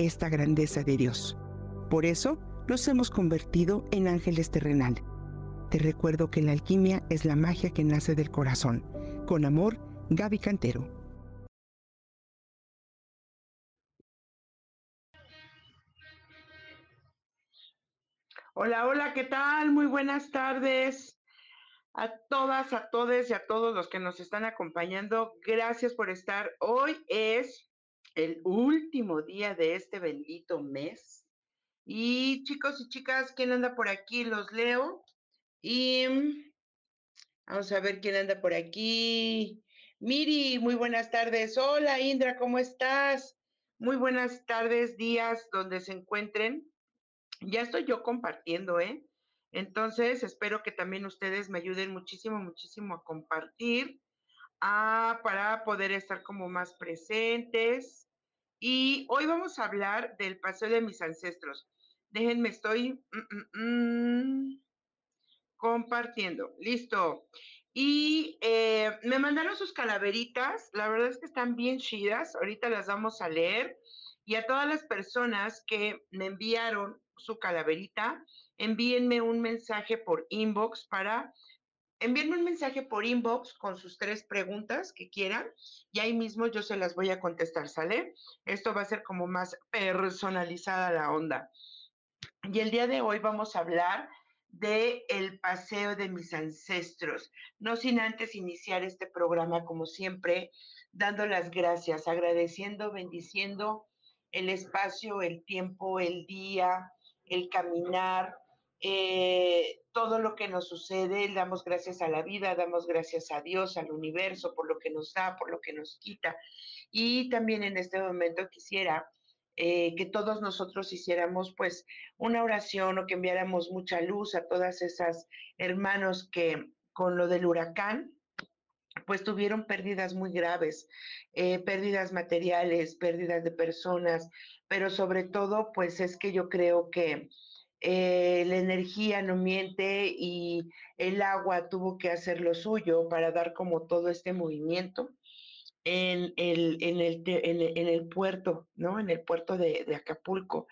esta grandeza de Dios. Por eso nos hemos convertido en ángeles terrenales. Te recuerdo que la alquimia es la magia que nace del corazón. Con amor, Gaby Cantero. Hola, hola, ¿qué tal? Muy buenas tardes a todas, a todos y a todos los que nos están acompañando. Gracias por estar. Hoy es el último día de este bendito mes y chicos y chicas, ¿quién anda por aquí? Los leo. Y vamos a ver quién anda por aquí. Miri, muy buenas tardes. Hola Indra, ¿cómo estás? Muy buenas tardes, días donde se encuentren. Ya estoy yo compartiendo, ¿eh? Entonces, espero que también ustedes me ayuden muchísimo, muchísimo a compartir, ah, para poder estar como más presentes. Y hoy vamos a hablar del paseo de mis ancestros. Déjenme, estoy mm, mm, mm, compartiendo. Listo. Y eh, me mandaron sus calaveritas. La verdad es que están bien chidas. Ahorita las vamos a leer. Y a todas las personas que me enviaron su calaverita, envíenme un mensaje por inbox para envíenme un mensaje por inbox con sus tres preguntas que quieran y ahí mismo yo se las voy a contestar, ¿sale? Esto va a ser como más personalizada la onda. Y el día de hoy vamos a hablar de el paseo de mis ancestros. No sin antes iniciar este programa, como siempre, dando las gracias, agradeciendo, bendiciendo el espacio, el tiempo, el día, el caminar, eh, todo lo que nos sucede, damos gracias a la vida, damos gracias a Dios, al universo, por lo que nos da, por lo que nos quita. Y también en este momento quisiera eh, que todos nosotros hiciéramos pues una oración o que enviáramos mucha luz a todas esas hermanos que con lo del huracán pues tuvieron pérdidas muy graves, eh, pérdidas materiales, pérdidas de personas, pero sobre todo pues es que yo creo que eh, la energía no miente y el agua tuvo que hacer lo suyo para dar como todo este movimiento en el, puerto, ¿no? En el puerto de, Acapulco.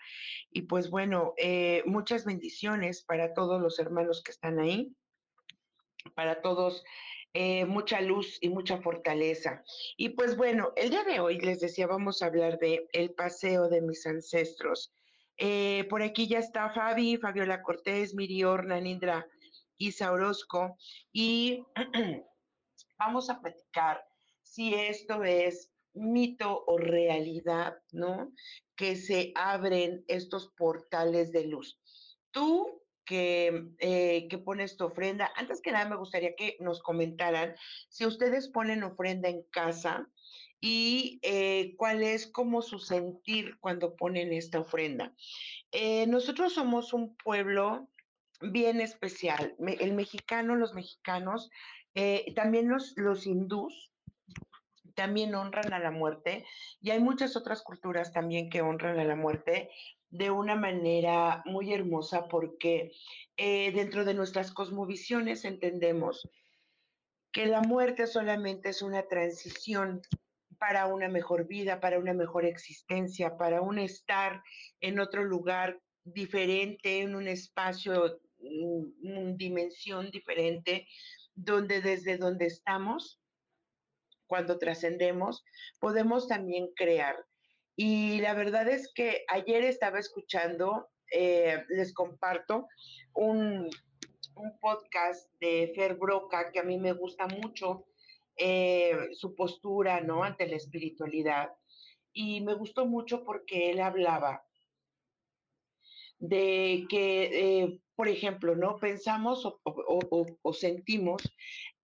Y pues bueno, eh, muchas bendiciones para todos los hermanos que están ahí, para todos. Eh, mucha luz y mucha fortaleza. Y pues bueno, el día de hoy les decía, vamos a hablar de el paseo de mis ancestros. Eh, por aquí ya está Fabi, Fabiola Cortés, Miri Orna, Nindra Isa Orozco, y vamos a platicar si esto es mito o realidad, ¿no? Que se abren estos portales de luz. Tú que, eh, que, ofrenda, antes que nada me gustaría que nos comentaran si ustedes ponen ofrenda en casa y eh, cuál es como su sentir cuando ponen esta ofrenda. Eh, nosotros somos un pueblo bien especial. el mexicano, los mexicanos, también los, los hindús, también honran a la muerte y hay muchas otras culturas también que honran a la muerte de una manera muy hermosa porque eh, dentro de nuestras cosmovisiones entendemos que la muerte solamente es una transición para una mejor vida, para una mejor existencia, para un estar en otro lugar diferente, en un espacio, una dimensión diferente, donde desde donde estamos cuando trascendemos, podemos también crear. Y la verdad es que ayer estaba escuchando, eh, les comparto, un, podcast de Fer Broca que a mí me gusta mucho, eh, su postura, ¿no? Ante la espiritualidad. Y me gustó mucho porque él hablaba de que, eh, por ejemplo, ¿no? Pensamos o sentimos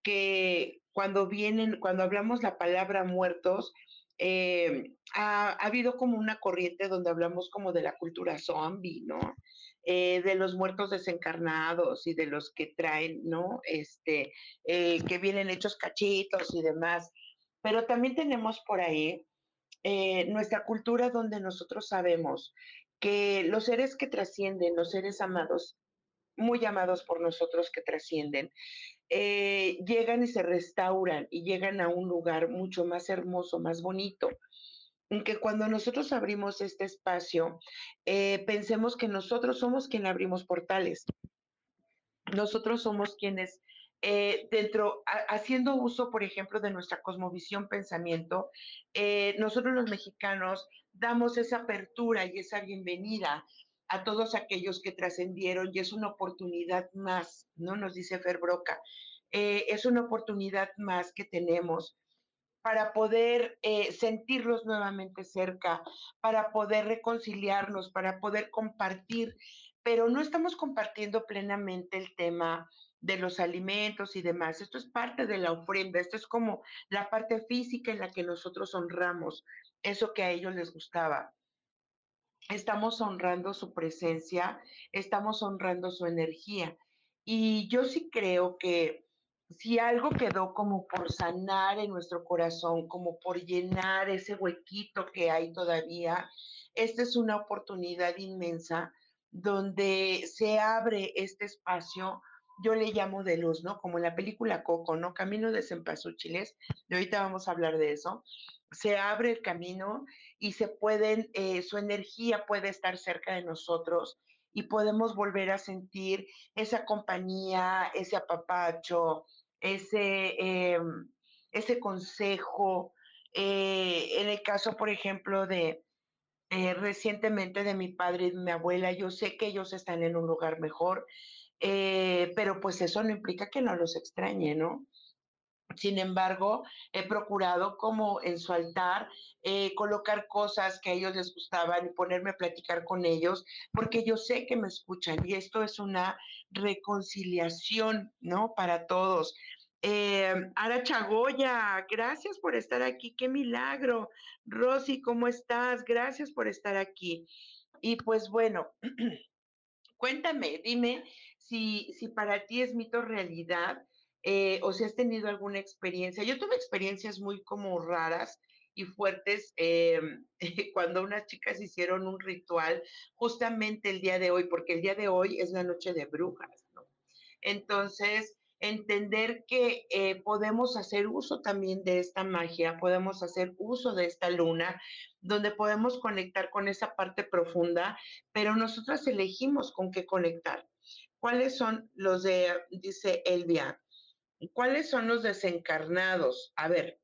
que cuando vienen, cuando hablamos la palabra muertos, eh, ha, habido como una corriente donde hablamos como de la cultura zombie, ¿no? Eh, de los muertos desencarnados y de los que traen, ¿no? Este, eh, que vienen hechos cachitos y demás. Pero también tenemos por ahí nuestra cultura donde nosotros sabemos que los seres que trascienden, los seres amados, muy amados por nosotros que trascienden, eh, llegan y se restauran y llegan a un lugar mucho más hermoso, más bonito. Que cuando nosotros abrimos este espacio, eh, pensemos que nosotros somos quienes abrimos portales. Nosotros somos quienes eh, dentro, haciendo uso, por ejemplo, de nuestra cosmovisión pensamiento, nosotros los mexicanos damos esa apertura y esa bienvenida a todos aquellos que trascendieron y es una oportunidad más, ¿no? Nos dice Fer Broca, eh, es una oportunidad más que tenemos para poder eh, sentirlos nuevamente cerca, para poder reconciliarnos, para poder compartir, pero no estamos compartiendo plenamente el tema de los alimentos y demás. Esto es parte de la ofrenda, esto es como la parte física en la que nosotros honramos eso que a ellos les gustaba estamos honrando su presencia, estamos honrando su energía. Y yo sí creo que si algo quedó como por sanar en nuestro corazón, como por llenar ese huequito que hay todavía, esta es una oportunidad inmensa donde se abre este espacio, yo le llamo de luz, ¿no? Como en la película Coco, ¿no? Camino de Cempasúchiles, de ahorita vamos a hablar de eso, se abre el camino y se pueden, eh, su energía puede estar cerca de nosotros y podemos volver a sentir esa compañía, ese apapacho, ese, em, ese consejo. Eh, en el caso, por ejemplo, de eh, recientemente de mi padre y mi abuela, yo sé que ellos están en un lugar mejor, pero pues eso no implica que no los extrañe, ¿no? Sin embargo, he procurado como en su altar eh, colocar cosas que a ellos les gustaban y ponerme a platicar con ellos, porque yo sé que me escuchan y esto es una reconciliación, ¿no? Para todos. Eh, Ara Chagoya, gracias por estar aquí, qué milagro. Rosy, ¿cómo estás? Gracias por estar aquí. Y pues bueno, cuéntame, dime si, si para ti es mito realidad eh, o si has tenido alguna experiencia. Yo tuve experiencias muy como raras y fuertes eh, cuando unas chicas hicieron un ritual justamente el día de hoy, porque el día de hoy es la noche de brujas, ¿no? Entonces, entender que eh, podemos hacer uso también de esta magia, podemos hacer uso de esta luna, donde podemos conectar con esa parte profunda, pero nosotras elegimos con qué conectar. ¿Cuáles son los de, dice Elvia, ¿Cuáles son los desencarnados? A ver,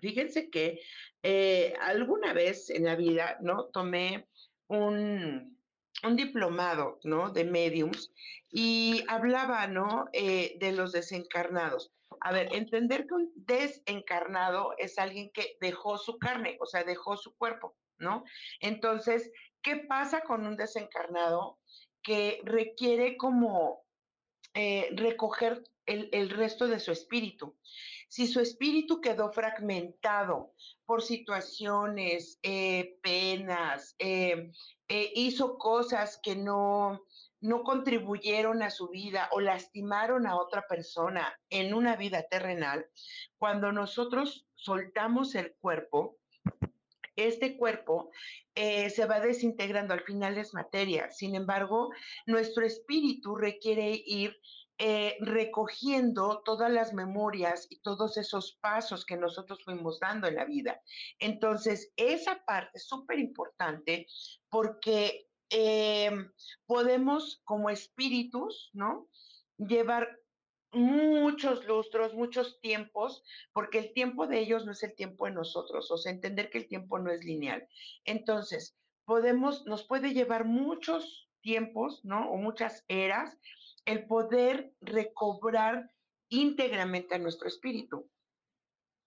fíjense que eh, alguna vez en la vida, ¿no? Tomé un, diplomado, ¿no? De mediums y hablaba, ¿no? Eh, de los desencarnados. A ver, entender que un desencarnado es alguien que dejó su carne, o sea, dejó su cuerpo, ¿no? Entonces, ¿qué pasa con un desencarnado que requiere como eh, recoger el, resto de su espíritu. Si su espíritu quedó fragmentado por situaciones, eh, penas, eh, eh, hizo cosas que no, no contribuyeron a su vida o lastimaron a otra persona en una vida terrenal, cuando nosotros soltamos el cuerpo, este cuerpo se va desintegrando, al final es materia. Sin embargo, nuestro espíritu requiere ir eh, recogiendo todas las memorias y todos esos pasos que nosotros fuimos dando en la vida. Entonces, esa parte es súper importante porque eh, podemos como espíritus, ¿no? Llevar muchos lustros, muchos tiempos, porque el tiempo de ellos no es el tiempo de nosotros, o sea, entender que el tiempo no es lineal. Entonces, podemos, nos puede llevar muchos tiempos, ¿no? O muchas eras el poder recobrar íntegramente a nuestro espíritu.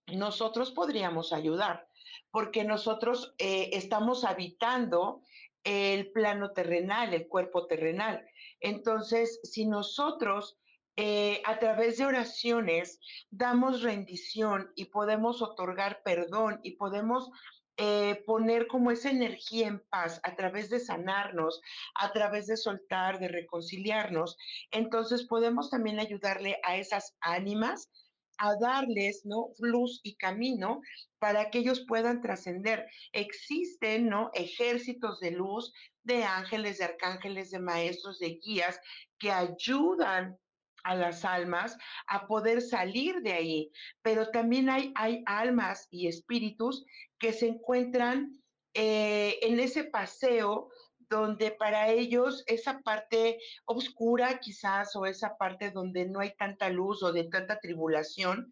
Nosotros podríamos ayudar, porque nosotros eh, estamos habitando el plano terrenal, el cuerpo terrenal. Entonces, si nosotros eh, a través de oraciones damos rendición y podemos otorgar perdón y podemos eh, poner como esa energía en paz a través de sanarnos, a través de soltar, de reconciliarnos, entonces podemos también ayudarle a esas ánimas a darles, ¿no? Luz y camino para que ellos puedan trascender. Existen, ¿no? Ejércitos de luz, de ángeles, de arcángeles, de maestros, de guías que ayudan a las almas a poder salir de ahí. Pero también hay, hay almas y espíritus que se encuentran eh, en ese paseo donde para ellos esa parte oscura quizás o esa parte donde no hay tanta luz o de tanta tribulación,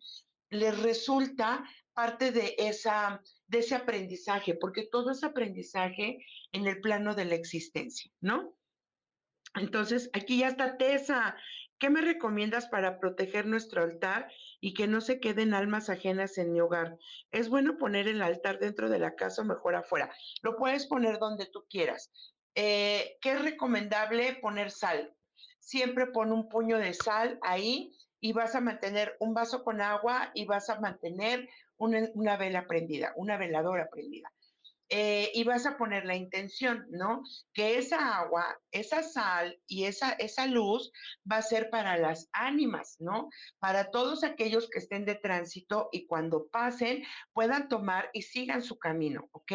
les resulta parte de, esa, de ese aprendizaje, porque todo es aprendizaje en el plano de la existencia, ¿no? Entonces, aquí ya está Tessa. ¿Qué me recomiendas para proteger nuestro altar y que no se queden almas ajenas en mi hogar? Es bueno poner el altar dentro de la casa o mejor afuera. Lo puedes poner donde tú quieras. Eh, ¿Qué es recomendable poner sal? Siempre pon un puño de sal ahí y vas a mantener un vaso con agua y vas a mantener una, una vela prendida, una veladora prendida. Eh, y vas a poner la intención, ¿no? Que esa agua, esa sal y esa, esa luz va a ser para las ánimas, ¿no? Para todos aquellos que estén de tránsito y cuando pasen puedan tomar y sigan su camino, ¿ok?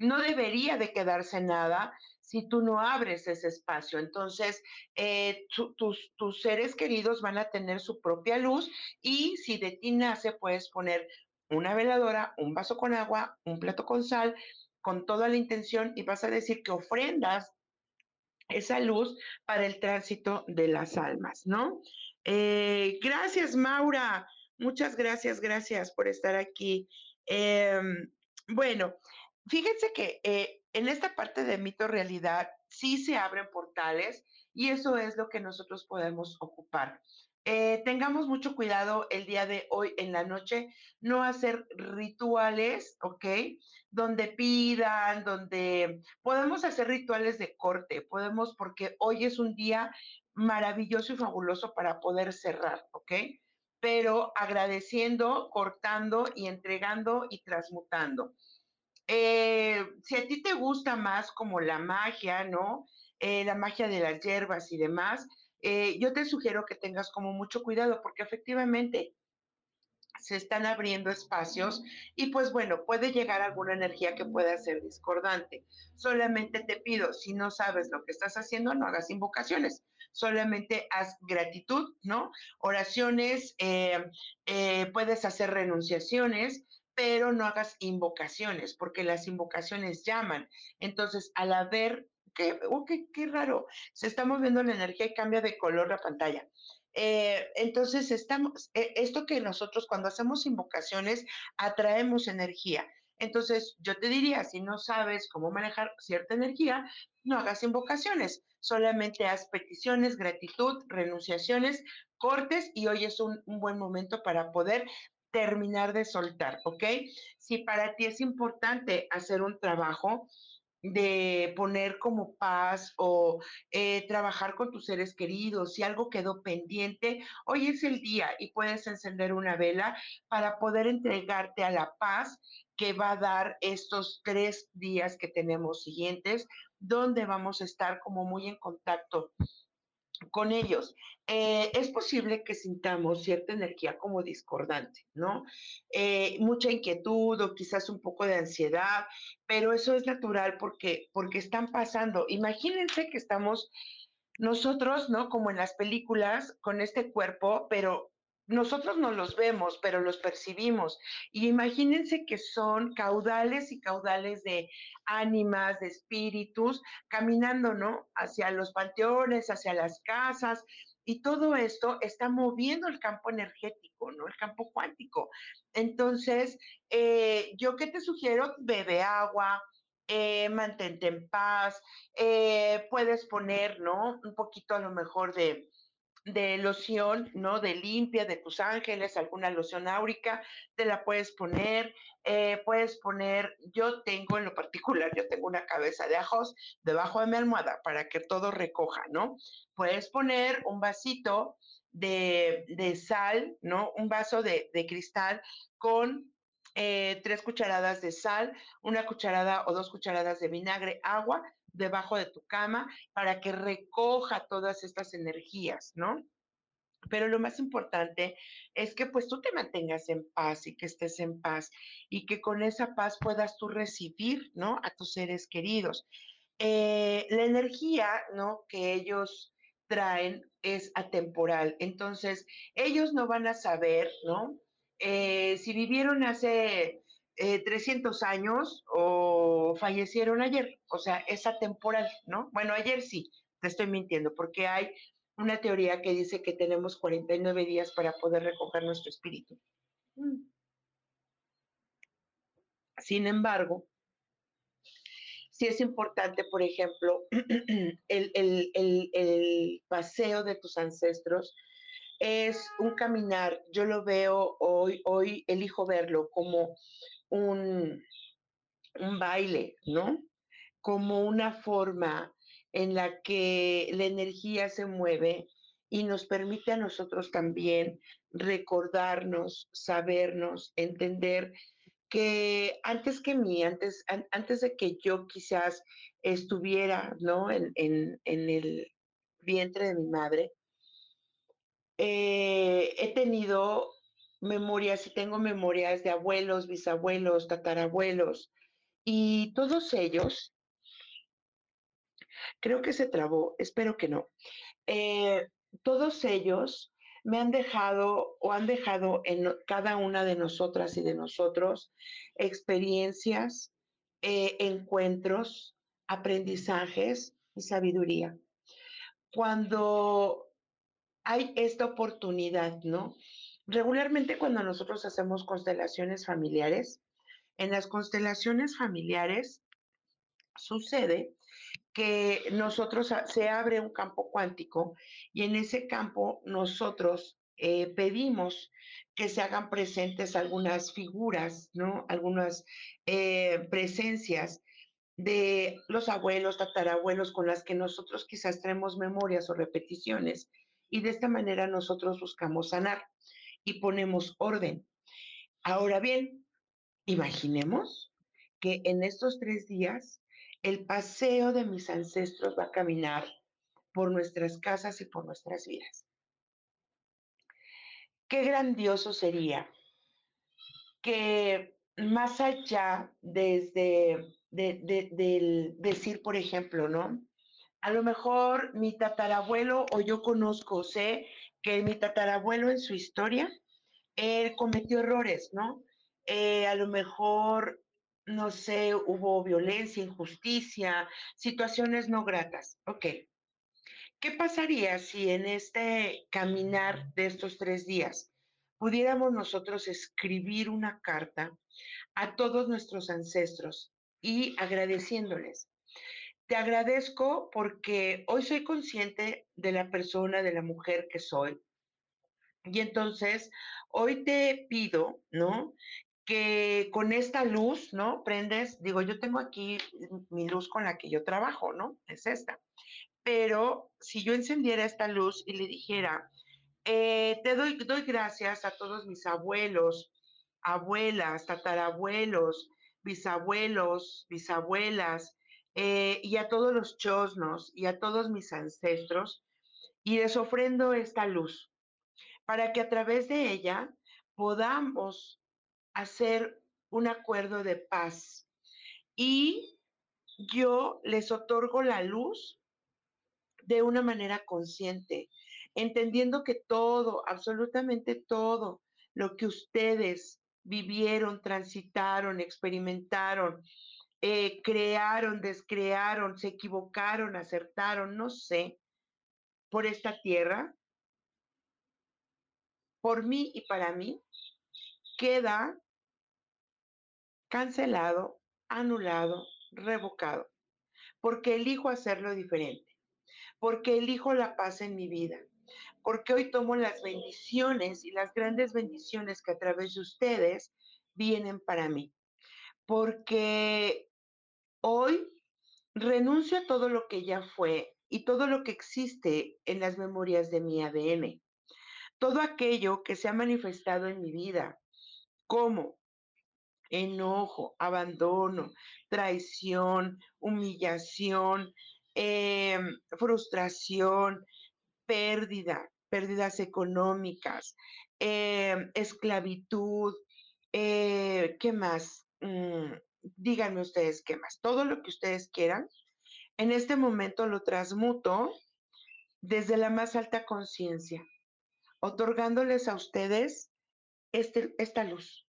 No debería de quedarse nada si tú no abres ese espacio. Entonces, eh, tus, tus seres queridos van a tener su propia luz y si de ti nace, puedes poner una veladora, un vaso con agua, un plato con sal, con toda la intención y vas a decir que ofrendas esa luz para el tránsito de las almas, ¿no? Eh, gracias, Maura. Muchas gracias, gracias por estar aquí. Em, bueno, fíjense que eh, en esta parte de mito realidad sí se abren portales y eso es lo que nosotros podemos ocupar. Eh, tengamos mucho cuidado el día de hoy en la noche, no hacer rituales, ¿ok? Donde pidan, donde podemos hacer rituales de corte, podemos, porque hoy es un día maravilloso y fabuloso para poder cerrar, ¿ok? Pero agradeciendo, cortando y entregando y transmutando. Eh, si a ti te gusta más como la magia, ¿no? Eh, la magia de las hierbas y demás, eh, yo te sugiero que tengas como mucho cuidado porque efectivamente se están abriendo espacios y pues bueno, puede llegar alguna energía que pueda ser discordante. Solamente te pido, si no sabes lo que estás haciendo, no hagas invocaciones, solamente haz gratitud, ¿no? Oraciones, eh, eh, puedes hacer renunciaciones, pero no hagas invocaciones, porque las invocaciones llaman. Entonces, al haber qué, oh, qué raro, se está moviendo la energía y cambia de color la pantalla. Eh, entonces, estamos, eh, esto que nosotros cuando hacemos invocaciones atraemos energía. Entonces, yo te diría, si no sabes cómo manejar cierta energía, no hagas invocaciones, solamente haz peticiones, gratitud, renunciaciones, cortes y hoy es un, un buen momento para poder terminar de soltar, ¿ok? Si para ti es importante hacer un trabajo, de poner como paz o eh, trabajar con tus seres queridos, si algo quedó pendiente, hoy es el día y puedes encender una vela para poder entregarte a la paz que va a dar estos tres días que tenemos siguientes, donde vamos a estar como muy en contacto con ellos. Eh, es posible que sintamos cierta energía como discordante, ¿no? Eh, mucha inquietud o quizás un poco de ansiedad, pero eso es natural porque, porque están pasando. Imagínense que estamos nosotros, ¿no? Como en las películas, con este cuerpo, pero nosotros no los vemos, pero los percibimos. Y imagínense que son caudales y caudales de ánimas, de espíritus, caminando, ¿no? Hacia los panteones, hacia las casas. Y todo esto está moviendo el campo energético, ¿no? El campo cuántico. Entonces, eh, yo qué te sugiero, bebe agua, eh, mantente en paz, eh, puedes poner, ¿no? Un poquito a lo mejor de, de loción, ¿no? De limpia de tus ángeles, alguna loción áurica, te la puedes poner, eh, puedes poner, yo tengo en lo particular, yo tengo una cabeza de ajos debajo de mi almohada para que todo recoja, ¿no? Puedes poner un vasito de, sal, ¿no? Un vaso de, cristal con eh, tres cucharadas de sal, una cucharada o dos cucharadas de vinagre, agua debajo de tu cama para que recoja todas estas energías, ¿no? Pero lo más importante es que pues tú te mantengas en paz y que estés en paz y que con esa paz puedas tú recibir, ¿no? A tus seres queridos. Eh, la energía, ¿no? Que ellos traen es atemporal. Entonces, ellos no van a saber, ¿no? Eh, si vivieron hace 300 eh, años o fallecieron ayer, o sea, es atemporal, ¿no? Bueno, ayer sí, te estoy mintiendo, porque hay una teoría que dice que tenemos 49 días para poder recoger nuestro espíritu. Mm. Sin embargo, sí es importante, por ejemplo, el, paseo de tus ancestros es un caminar, yo lo veo hoy, hoy elijo verlo como un, un baile, ¿no? Como una forma en la que la energía se mueve y nos permite a nosotros también recordarnos, sabernos, entender que antes que mí, antes, antes de que yo quizás estuviera ¿no? en, el vientre de mi madre, eh, he tenido memorias y tengo memorias de abuelos, bisabuelos, tatarabuelos, y todos ellos, creo que se trabó, espero que no, eh, todos ellos me han dejado o han dejado en cada una de nosotras y de nosotros experiencias, eh, encuentros, aprendizajes y sabiduría. Cuando hay esta oportunidad, ¿no? Regularmente cuando nosotros hacemos constelaciones familiares, en las constelaciones familiares sucede que nosotros se abre un campo cuántico y en ese campo nosotros eh, pedimos que se hagan presentes algunas figuras, ¿no? Algunas eh, presencias de los abuelos, tatarabuelos con las que nosotros quizás tenemos memorias o repeticiones y de esta manera nosotros buscamos sanar y ponemos orden. Ahora bien, imaginemos que en estos tres días el paseo de mis ancestros va a caminar por nuestras casas y por nuestras vidas. Qué grandioso sería que más allá desde del decir, por ejemplo, ¿no? A lo mejor mi tatarabuelo o yo conozco, sé que mi tatarabuelo en su historia, él cometió errores, ¿no? Eh, a lo mejor no sé, hubo violencia, injusticia, situaciones no gratas. Ok. ¿Qué pasaría si en este caminar de estos tres días pudiéramos nosotros escribir una carta a todos nuestros ancestros y agradeciéndoles? Te agradezco porque hoy soy consciente de la persona, de la mujer que soy. Y entonces, hoy te pido, ¿no? que con esta luz, ¿no? Prendes, digo, yo tengo aquí mi luz con la que yo trabajo, ¿no? Es esta. Pero si yo encendiera esta luz y le dijera, eh, te doy, doy gracias a todos mis abuelos, abuelas, tatarabuelos, bisabuelos, bisabuelas, eh, y a todos los chosnos y a todos mis ancestros, y les ofrendo esta luz para que a través de ella podamos hacer un acuerdo de paz. Y yo les otorgo la luz de una manera consciente, entendiendo que todo, absolutamente todo lo que ustedes vivieron, transitaron, experimentaron, eh, crearon, descrearon, se equivocaron, acertaron, no sé, por esta tierra, por mí y para mí, queda cancelado, anulado, revocado, porque elijo hacerlo diferente, porque elijo la paz en mi vida, porque hoy tomo las bendiciones y las grandes bendiciones que a través de ustedes vienen para mí. Porque hoy renuncio a todo lo que ya fue y todo lo que existe en las memorias de mi ADN. Todo aquello que se ha manifestado en mi vida, como enojo, abandono, traición, humillación, em, frustración, pérdida, pérdidas económicas, em, esclavitud, eh, ¿qué más? Mm, díganme ustedes qué más. Todo lo que ustedes quieran, en este momento lo transmuto desde la más alta conciencia, otorgándoles a ustedes este, esta luz.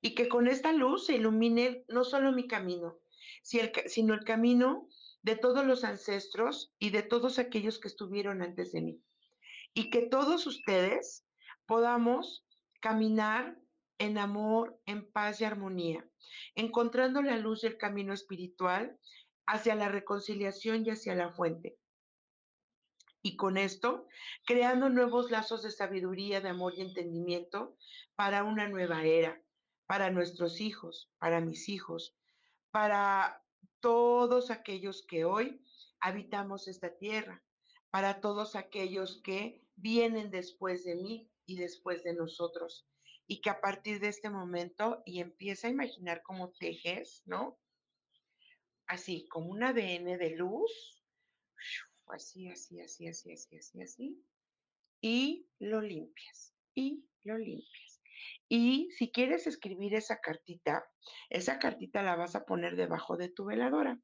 Y que con esta luz se ilumine no solo mi camino, sino el camino de todos los ancestros y de todos aquellos que estuvieron antes de mí. Y que todos ustedes podamos caminar en amor, en paz y armonía, encontrando la luz del camino espiritual hacia la reconciliación y hacia la fuente. Y con esto, creando nuevos lazos de sabiduría, de amor y entendimiento para una nueva era, para nuestros hijos, para mis hijos, para todos aquellos que hoy habitamos esta tierra, para todos aquellos que vienen después de mí y después de nosotros. Y que a partir de este momento, y empieza a imaginar cómo tejes, ¿no? Así, como un ADN de luz, así, así, así, así, así, así, así, y lo limpias, y lo limpias. Y si quieres escribir esa cartita, esa cartita la vas a poner debajo de tu veladora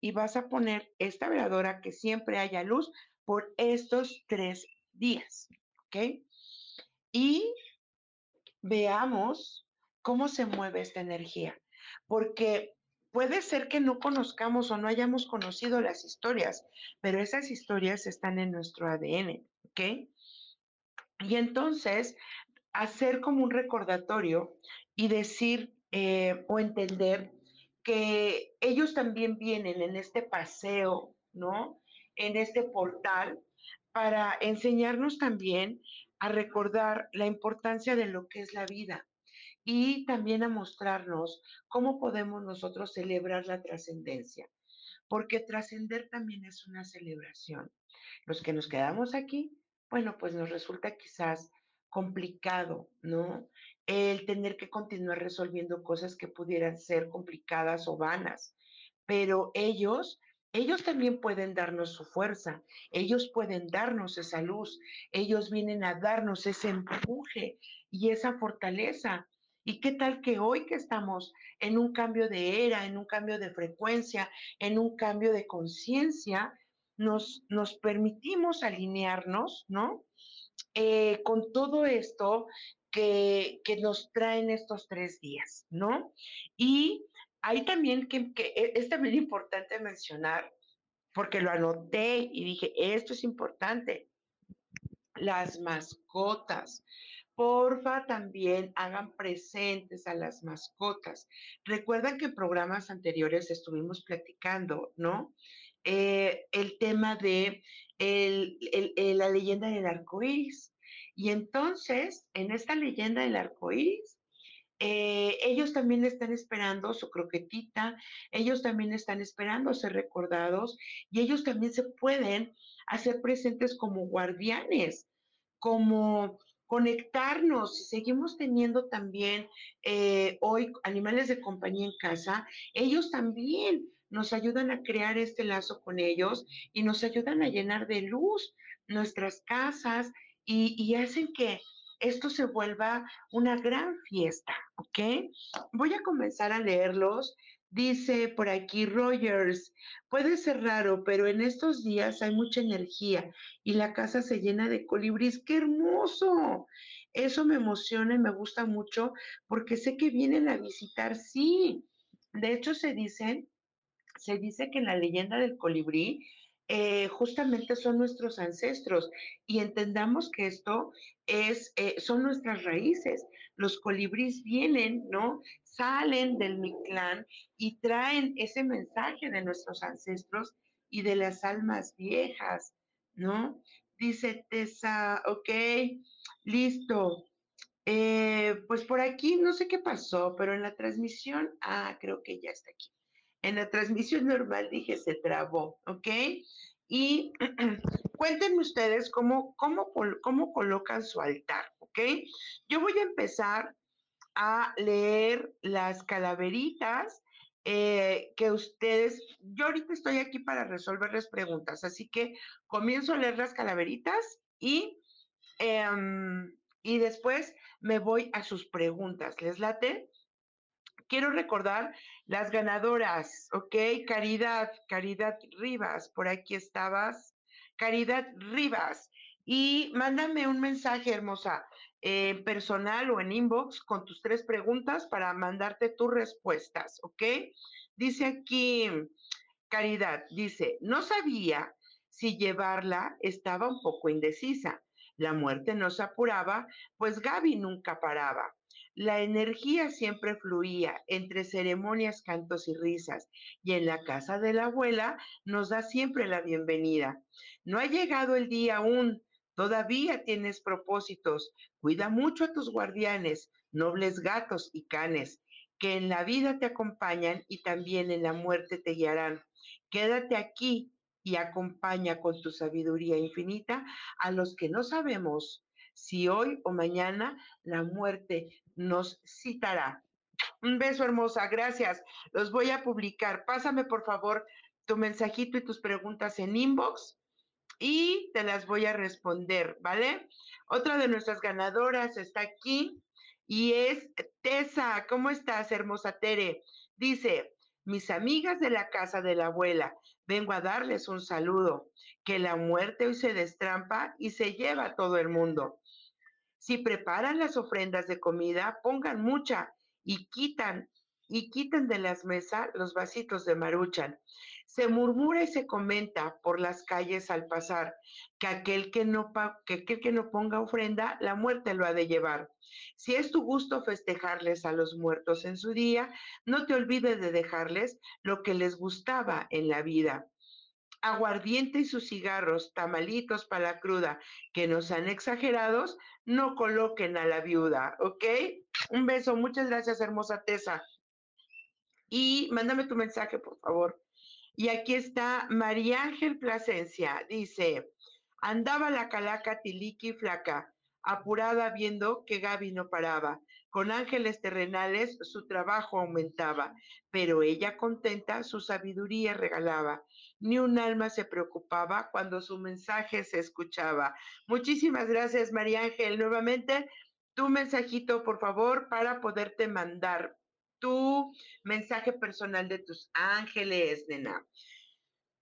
y vas a poner esta veladora que siempre haya luz por estos tres días, ¿ok? Y veamos cómo se mueve esta energía, porque puede ser que no conozcamos o no hayamos conocido las historias, pero esas historias están en nuestro ADN, ¿ok? Y entonces hacer como un recordatorio y decir eh, o entender que ellos también vienen en este paseo, ¿no? En este portal para enseñarnos también a recordar la importancia de lo que es la vida y también a mostrarnos cómo podemos nosotros celebrar la trascendencia, porque trascender también es una celebración. Los que nos quedamos aquí, bueno, pues nos resulta quizás complicado, ¿no? El tener que continuar resolviendo cosas que pudieran ser complicadas o vanas, pero ellos, ellos también pueden darnos su fuerza, ellos pueden darnos esa luz, ellos vienen a darnos ese empuje y esa fortaleza. ¿Y qué tal que hoy que estamos en un cambio de era, en un cambio de frecuencia, en un cambio de conciencia, nos, nos permitimos alinearnos, ¿no? Eh, con todo esto que, nos traen estos tres días, ¿no? Y hay también que, que e, es también importante mencionar, porque lo anoté y dije, esto es importante, las mascotas. Porfa, también hagan presentes a las mascotas. Recuerdan que en programas anteriores estuvimos platicando, ¿no? Eh, el tema de la leyenda del arco iris. Y entonces, en esta leyenda del arco iris, eh, ellos también están esperando su croquetita, ellos también están esperando ser recordados y ellos también se pueden hacer presentes como guardianes, como conectarnos. Si seguimos teniendo también eh, hoy animales de compañía en casa, ellos también nos ayudan a crear este lazo con ellos y nos ayudan a llenar de luz nuestras casas y, hacen que esto se vuelva una gran fiesta, ¿ok? Voy a comenzar a leerlos. Dice por aquí Rogers, puede ser raro, pero en estos días hay mucha energía y la casa se llena de colibríes. ¡Qué hermoso! Eso me emociona y me gusta mucho porque sé que vienen a visitar, sí. De hecho, se dicen se dice que en la leyenda del colibrí eh, justamente son nuestros ancestros y entendamos que esto es, eh, son nuestras raíces. Los colibríes vienen, ¿no? Salen del Mictlán y traen ese mensaje de nuestros ancestros y de las almas viejas, ¿no? Dice Tessa, ok, listo. Eh, pues por aquí no sé qué pasó, pero en la transmisión, ah, creo que ya está aquí. En la transmisión normal dije se trabó, ¿ok? Y cuéntenme ustedes cómo, cómo, cómo colocan su altar, ¿ok? Yo voy a empezar a leer las calaveritas eh, que ustedes, yo ahorita estoy aquí para resolverles preguntas, así que comienzo a leer las calaveritas y, em, y después me voy a sus preguntas. ¿Les late? Quiero recordar las ganadoras, ¿ok? Caridad, Caridad Rivas, por aquí estabas. Caridad Rivas. Y mándame un mensaje, hermosa, en personal o en inbox con tus tres preguntas para mandarte tus respuestas, ¿ok? Dice aquí, Caridad, dice, no sabía si llevarla, estaba un poco indecisa. La muerte no se apuraba, pues Gaby nunca paraba. La energía siempre fluía entre ceremonias, cantos y risas, y en la casa de la abuela nos da siempre la bienvenida. No ha llegado el día aún, todavía tienes propósitos. Cuida mucho a tus guardianes, nobles gatos y canes, que en la vida te acompañan y también en la muerte te guiarán. Quédate aquí y acompaña con tu sabiduría infinita a los que no sabemos si hoy o mañana la muerte nos citará. Un beso hermosa, gracias. Los voy a publicar. Pásame por favor tu mensajito y tus preguntas en inbox y te las voy a responder, ¿vale? Otra de nuestras ganadoras está aquí y es Tessa. ¿Cómo estás, hermosa Tere? Dice, mis amigas de la casa de la abuela, vengo a darles un saludo, que la muerte hoy se destrampa y se lleva a todo el mundo. Si preparan las ofrendas de comida, pongan mucha y quitan y quiten de las mesas los vasitos de maruchan. Se murmura y se comenta por las calles al pasar que aquel que no, que aquel que no ponga ofrenda, la muerte lo ha de llevar. Si es tu gusto festejarles a los muertos en su día, no te olvides de dejarles lo que les gustaba en la vida aguardiente y sus cigarros, tamalitos para la cruda, que no sean exagerados, no coloquen a la viuda, ¿ok? Un beso, muchas gracias, hermosa Tessa. Y mándame tu mensaje, por favor. Y aquí está María Ángel Plasencia, dice, andaba la calaca tiliqui flaca, apurada viendo que Gaby no paraba. Con ángeles terrenales su trabajo aumentaba, pero ella contenta su sabiduría regalaba. Ni un alma se preocupaba cuando su mensaje se escuchaba. Muchísimas gracias, María Ángel. Nuevamente, tu mensajito, por favor, para poderte mandar tu mensaje personal de tus ángeles, nena.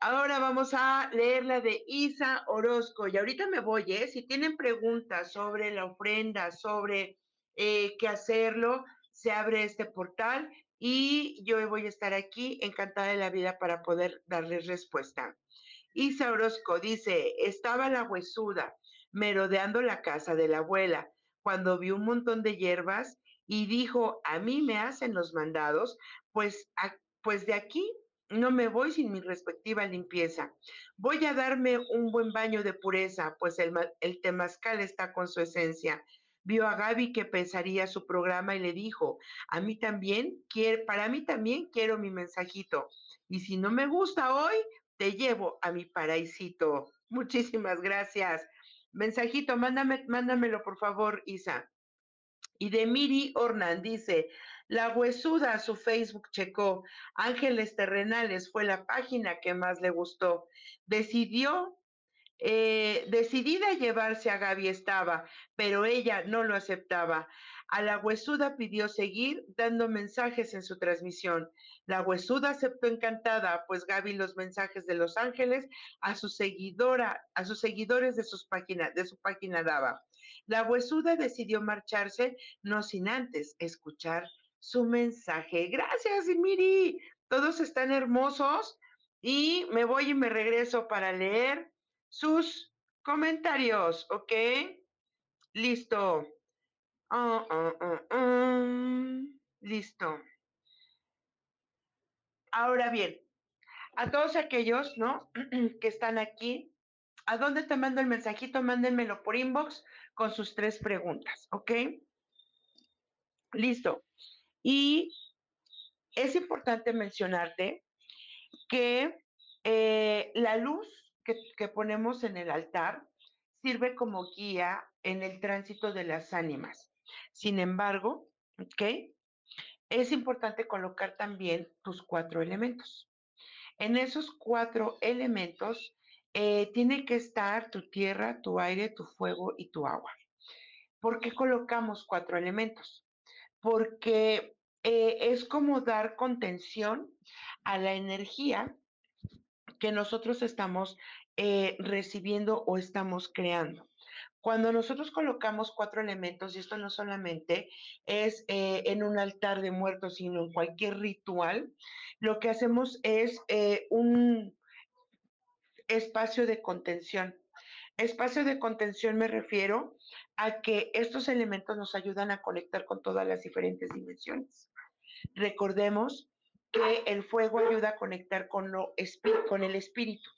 Ahora vamos a leer la de Isa Orozco. Y ahorita me voy, ¿eh? Si tienen preguntas sobre la ofrenda, sobre eh, qué hacerlo, se abre este portal y yo voy a estar aquí encantada de la vida para poder darles respuesta. Isa Orozco dice, estaba la huesuda merodeando la casa de la abuela cuando vio un montón de hierbas y dijo, a mí me hacen los mandados, pues, pues de aquí no me voy sin mi respectiva limpieza. Voy a darme un buen baño de pureza, pues el, el temazcal está con su esencia. Vio a Gaby que pensaría su programa y le dijo, a mí también, para mí también quiero mi mensajito. Y si no me gusta hoy, te llevo a mi paraísito. Muchísimas gracias. Mensajito, mándame, mándamelo por favor, Isa. Y de Miri Ornan dice, la huesuda su Facebook checó. Ángeles Terrenales fue la página que más le gustó. Decidió, eh, decidida a llevarse a Gaby estaba, pero ella no lo aceptaba. A la huesuda pidió seguir dando mensajes en su transmisión. La huesuda aceptó encantada, pues Gaby los mensajes de los ángeles a su seguidora, a sus seguidores de, sus páginas, de su página daba. La huesuda decidió marcharse, no sin antes escuchar su mensaje. Gracias, Miri. Todos están hermosos y me voy y me regreso para leer sus comentarios, ¿ok? Listo. Ah, ah, ah, Listo. Ahora bien, a todos aquellos, ¿no? que están aquí ¿A dónde te mando el mensajito? Mándenmelo por inbox con sus tres preguntas, ¿ok? Listo. Y es importante mencionarte que eh, la luz que, ponemos en el altar sirve como guía en el tránsito de las ánimas. Sin embargo, ¿ok? Es importante colocar también tus cuatro elementos. En esos cuatro elementos eh, tiene que estar tu tierra, tu aire, tu fuego y tu agua. ¿Por qué colocamos cuatro elementos? Porque eh, es como dar contención a la energía que nosotros estamos eh, recibiendo o estamos creando. Cuando nosotros colocamos cuatro elementos, y esto no solamente es eh, en un altar de muertos, sino en cualquier ritual, lo que hacemos es eh, un espacio de contención. Espacio de contención me refiero a que estos elementos nos ayudan a conectar con todas las diferentes dimensiones. Recordemos que el fuego ayuda a conectar con, lo, con el espíritu,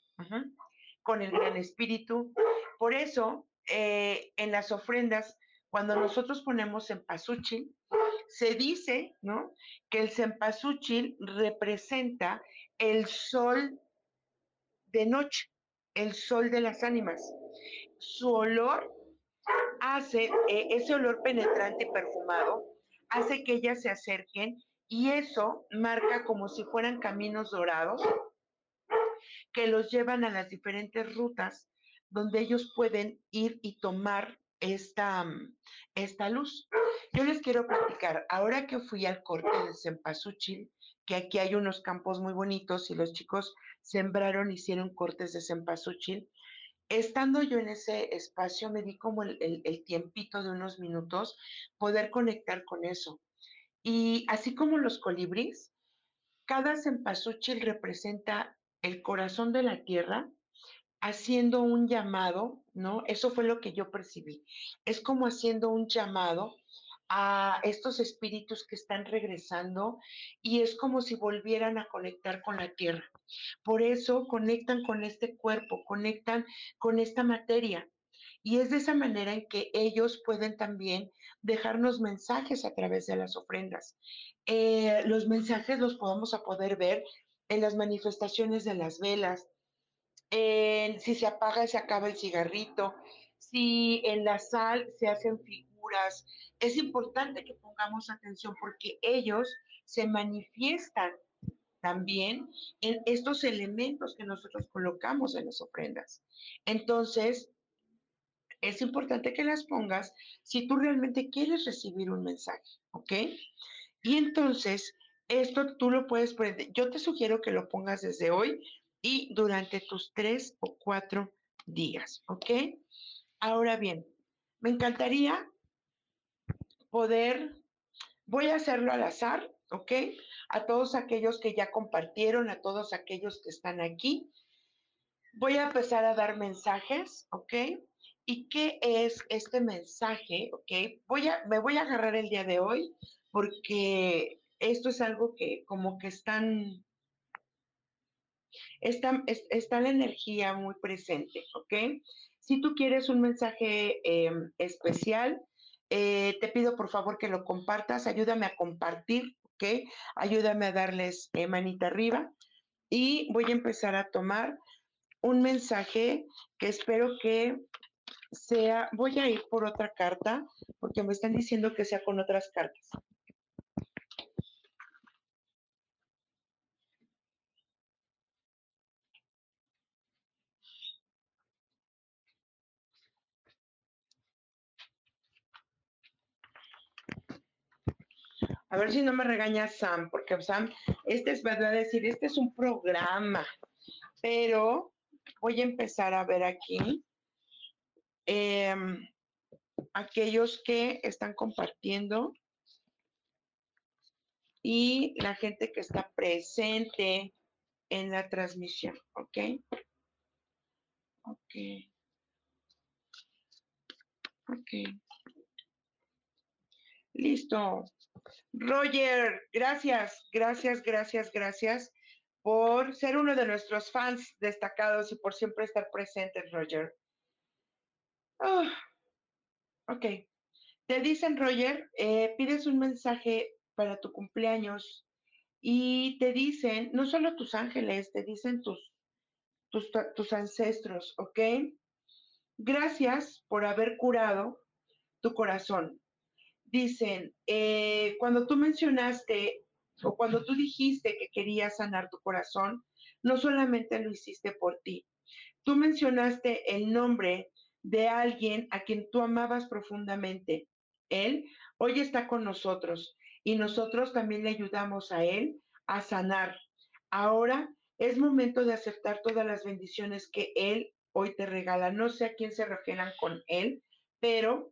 con el gran espíritu. Por eso, eh, en las ofrendas, cuando nosotros ponemos cempasúchil, se dice, ¿no? Que el cempasúchil representa el sol de noche, el sol de las ánimas. Su olor hace, eh, ese olor penetrante y perfumado, hace que ellas se acerquen y eso marca como si fueran caminos dorados que los llevan a las diferentes rutas donde ellos pueden ir y tomar esta, mm, esta luz. Yo les quiero platicar, ahora que fui al corte de Cempasúchil, que aquí hay unos campos muy bonitos y los chicos sembraron, hicieron cortes de Cempasúchil, estando yo en ese espacio me di como el, el tiempito de unos minutos poder conectar con eso. Y así como los colibríes, cada cempasúchil representa el corazón de la tierra haciendo un llamado, ¿no? Eso fue lo que yo percibí. Es como haciendo un llamado a estos espíritus que están regresando y es como si volvieran a conectar con la tierra. Por eso conectan con este cuerpo, conectan con esta materia. Y es de esa manera en que ellos pueden también dejarnos mensajes a través de las ofrendas. Eh, los mensajes los podemos a poder ver en las manifestaciones de las velas, si se apaga y se acaba el cigarrito, si en la sal se hacen figuras. Es importante que pongamos atención porque ellos se manifiestan también en estos elementos que nosotros colocamos en las ofrendas. Entonces, es importante que las pongas si tú realmente quieres recibir un mensaje, ¿ok? Y entonces, esto tú lo puedes poner, yo te sugiero que lo pongas desde hoy y durante tus tres o cuatro días, ¿ok? Ahora bien, me encantaría poder, voy a hacerlo al azar, ¿ok? A todos aquellos que ya compartieron, a todos aquellos que están aquí. Voy a empezar a dar mensajes, ¿ok? ¿Y qué es este mensaje? ¿Ok? Voy a, me voy a agarrar el día de hoy porque esto es algo que como que están, está, está la energía muy presente. Si tú quieres un mensaje em, especial, eh, te pido por favor que lo compartas, ayúdame a compartir. Ayúdame a darles eh, manita arriba y voy a empezar a tomar un mensaje que espero que sea, voy a ir por otra carta porque me están diciendo que sea con otras cartas. A ver si no me regaña Sam, porque Sam, este es, a decir, este es un programa, pero voy a empezar a ver aquí Em, aquellos que están compartiendo y la gente que está presente en la transmisión, ¿ok? Ok. Ok. Listo. Roger, gracias, gracias, gracias, gracias por ser uno de nuestros fans destacados y por siempre estar presente, Roger. Ah, ok. Te dicen, Roger, eh, pides un mensaje para tu cumpleaños y te dicen, no solo tus ángeles, te dicen tus, tus, tus ancestros, ¿ok? Gracias por haber curado tu corazón. Dicen, eh, cuando tú mencionaste o cuando tú dijiste que querías sanar tu corazón, no solamente lo hiciste por ti, tú mencionaste el nombre de alguien a quien tú amabas profundamente. Él hoy está con nosotros y nosotros también le ayudamos a Él a sanar. Ahora es momento de aceptar todas las bendiciones que Él hoy te regala. No sé a quién se refieran con Él, pero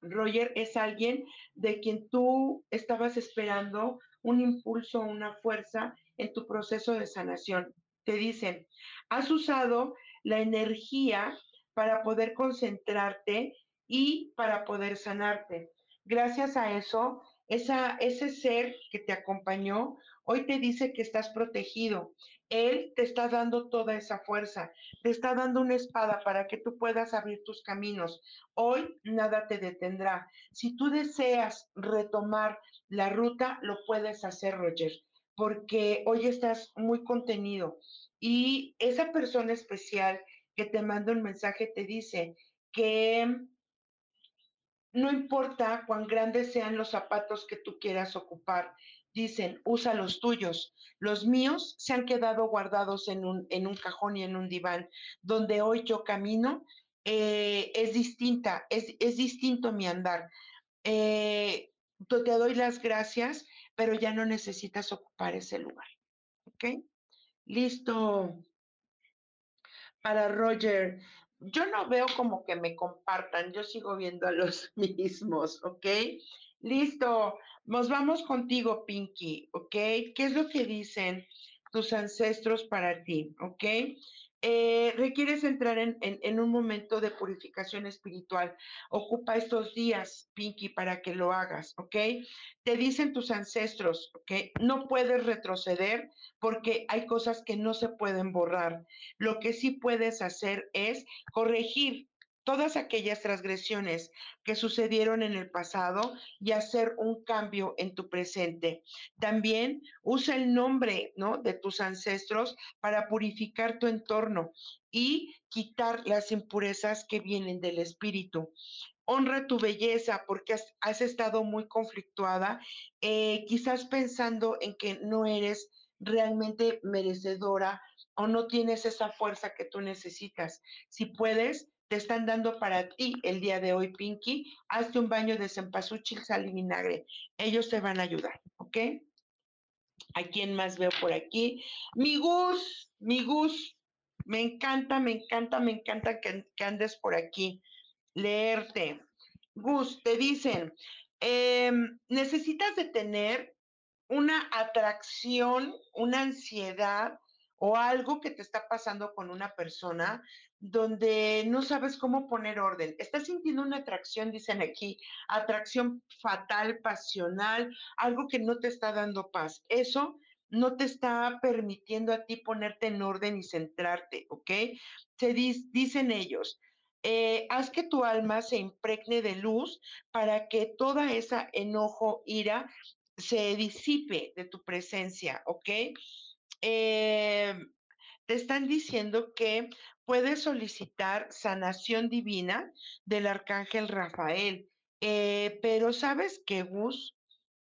Roger es alguien de quien tú estabas esperando un impulso, una fuerza en tu proceso de sanación. Te dicen, has usado la energía para poder concentrarte y para poder sanarte. Gracias a eso, ese ser que te acompañó hoy te dice que estás protegido. Él te está dando toda esa fuerza, te está dando una espada para que tú puedas abrir tus caminos. Hoy nada te detendrá. Si tú deseas retomar la ruta, lo puedes hacer, Roger, porque hoy estás muy contenido y esa persona especial que te manda un mensaje te dice que no importa cuán grandes sean los zapatos que tú quieras ocupar, dicen, usa los tuyos. Los míos se han quedado guardados en un, en un cajón y en un diván. Donde hoy yo camino, eh, es distinta, es, es, distinto mi andar. Eh, te doy las gracias, pero ya no necesitas ocupar ese lugar. ¿Ok? Listo. Para Roger, yo no veo como que me compartan, yo sigo viendo a los mismos, ¿ok? Listo, nos vamos contigo, Pinky, ¿ok? ¿Qué es lo que dicen tus ancestros para ti, ¿ok? Eh, requieres entrar en, en, un momento de purificación espiritual. Ocupa estos días, Pinky, para que lo hagas, ¿ok? Te dicen tus ancestros, ¿ok? No puedes retroceder porque hay cosas que no se pueden borrar. Lo que sí puedes hacer es corregir todas aquellas transgresiones que sucedieron en el pasado y hacer un cambio en tu presente. También usa el nombre, ¿no? de tus ancestros para purificar tu entorno y quitar las impurezas que vienen del espíritu honra tu belleza porque has, estado muy conflictuada, eh, quizás pensando en que no eres realmente merecedora o no tienes esa fuerza que tú necesitas. Si puedes, te están dando para ti el día de hoy, Pinky. Hazte un baño de cempasúchil, sal y vinagre. Ellos te van a ayudar, ¿ok? ¿A quién más veo por aquí? Mi Gus, mi Gus. Me encanta, me encanta, me encanta que, andes por aquí. Leerte. Gus, te dicen, em, necesitas de tener una atracción, una ansiedad o algo que te está pasando con una persona donde no sabes cómo poner orden. Estás sintiendo una atracción, dicen aquí, atracción fatal, pasional, algo que no te está dando paz. Eso no te está permitiendo a ti ponerte en orden y centrarte, ¿ok? Se dicen ellos, eh, haz que tu alma se impregne de luz para que toda esa enojo, ira, se disipe de tu presencia, ¿ok? Eh, te están diciendo que puedes solicitar sanación divina del arcángel Rafael. Eh, pero sabes que Gus,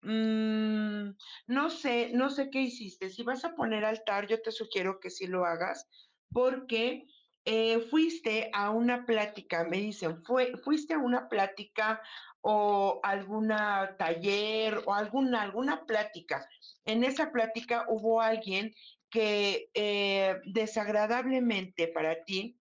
mm, no sé, no sé qué hiciste. Si vas a poner altar, yo te sugiero que sí lo hagas, porque eh, fuiste a una plática, me dicen, fue, fuiste a una plática o alguna taller o alguna plática. En esa plática hubo alguien que eh, desagradablemente para ti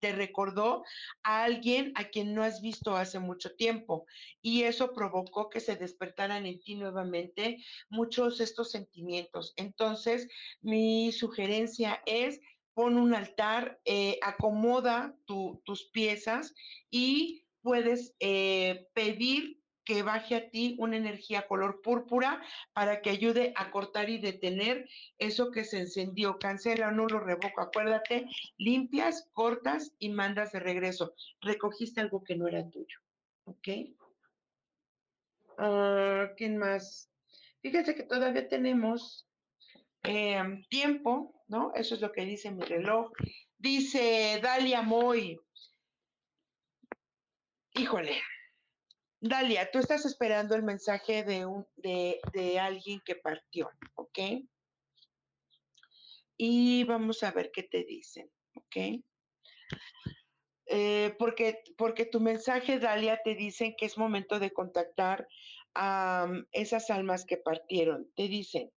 te recordó a alguien a quien no has visto hace mucho tiempo y eso provocó que se despertaran en ti nuevamente muchos estos sentimientos. Entonces, mi sugerencia es pon un altar, eh, acomoda tus piezas y puedes eh, pedir que baje a ti una energía color púrpura para que ayude a cortar y detener eso que se encendió. Cancela, no lo revoco. Acuérdate, limpias, cortas y mandas de regreso. Recogiste algo que no era tuyo. ¿Ok? Uh, ¿Quién más? Fíjense que todavía tenemos em, tiempo, ¿no? Eso es lo que dice mi reloj. Dice Dalia Moy. Híjole. Dalia, tú estás esperando el mensaje de, un, de, de alguien que partió, ¿ok? Y vamos a ver qué te dicen, ¿ok? Eh, porque, porque tu mensaje, Dalia, te dicen que es momento de contactar a mm, esas almas que partieron. Te dicen,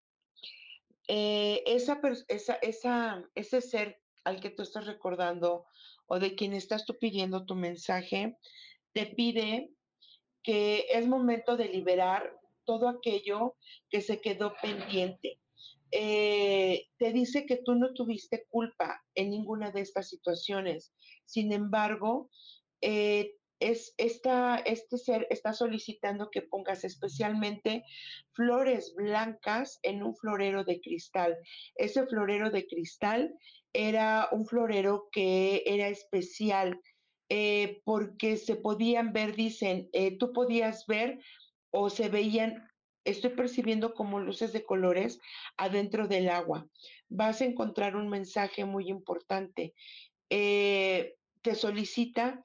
eh, esa, esa, esa, ese ser al que tú estás recordando o de quien estás tú pidiendo tu mensaje, te pide que es momento de liberar todo aquello que se quedó pendiente. Eh, te dice que tú no tuviste culpa en ninguna de estas situaciones. Sin embargo, eh, es esta, este ser está solicitando que pongas especialmente flores blancas en un florero de cristal. Ese florero de cristal era un florero que era especial eh, porque se podían ver, dicen, tú podías ver o se veían estoy percibiendo como luces de colores adentro del agua. Vas a encontrar un mensaje muy importante. Eh, te solicita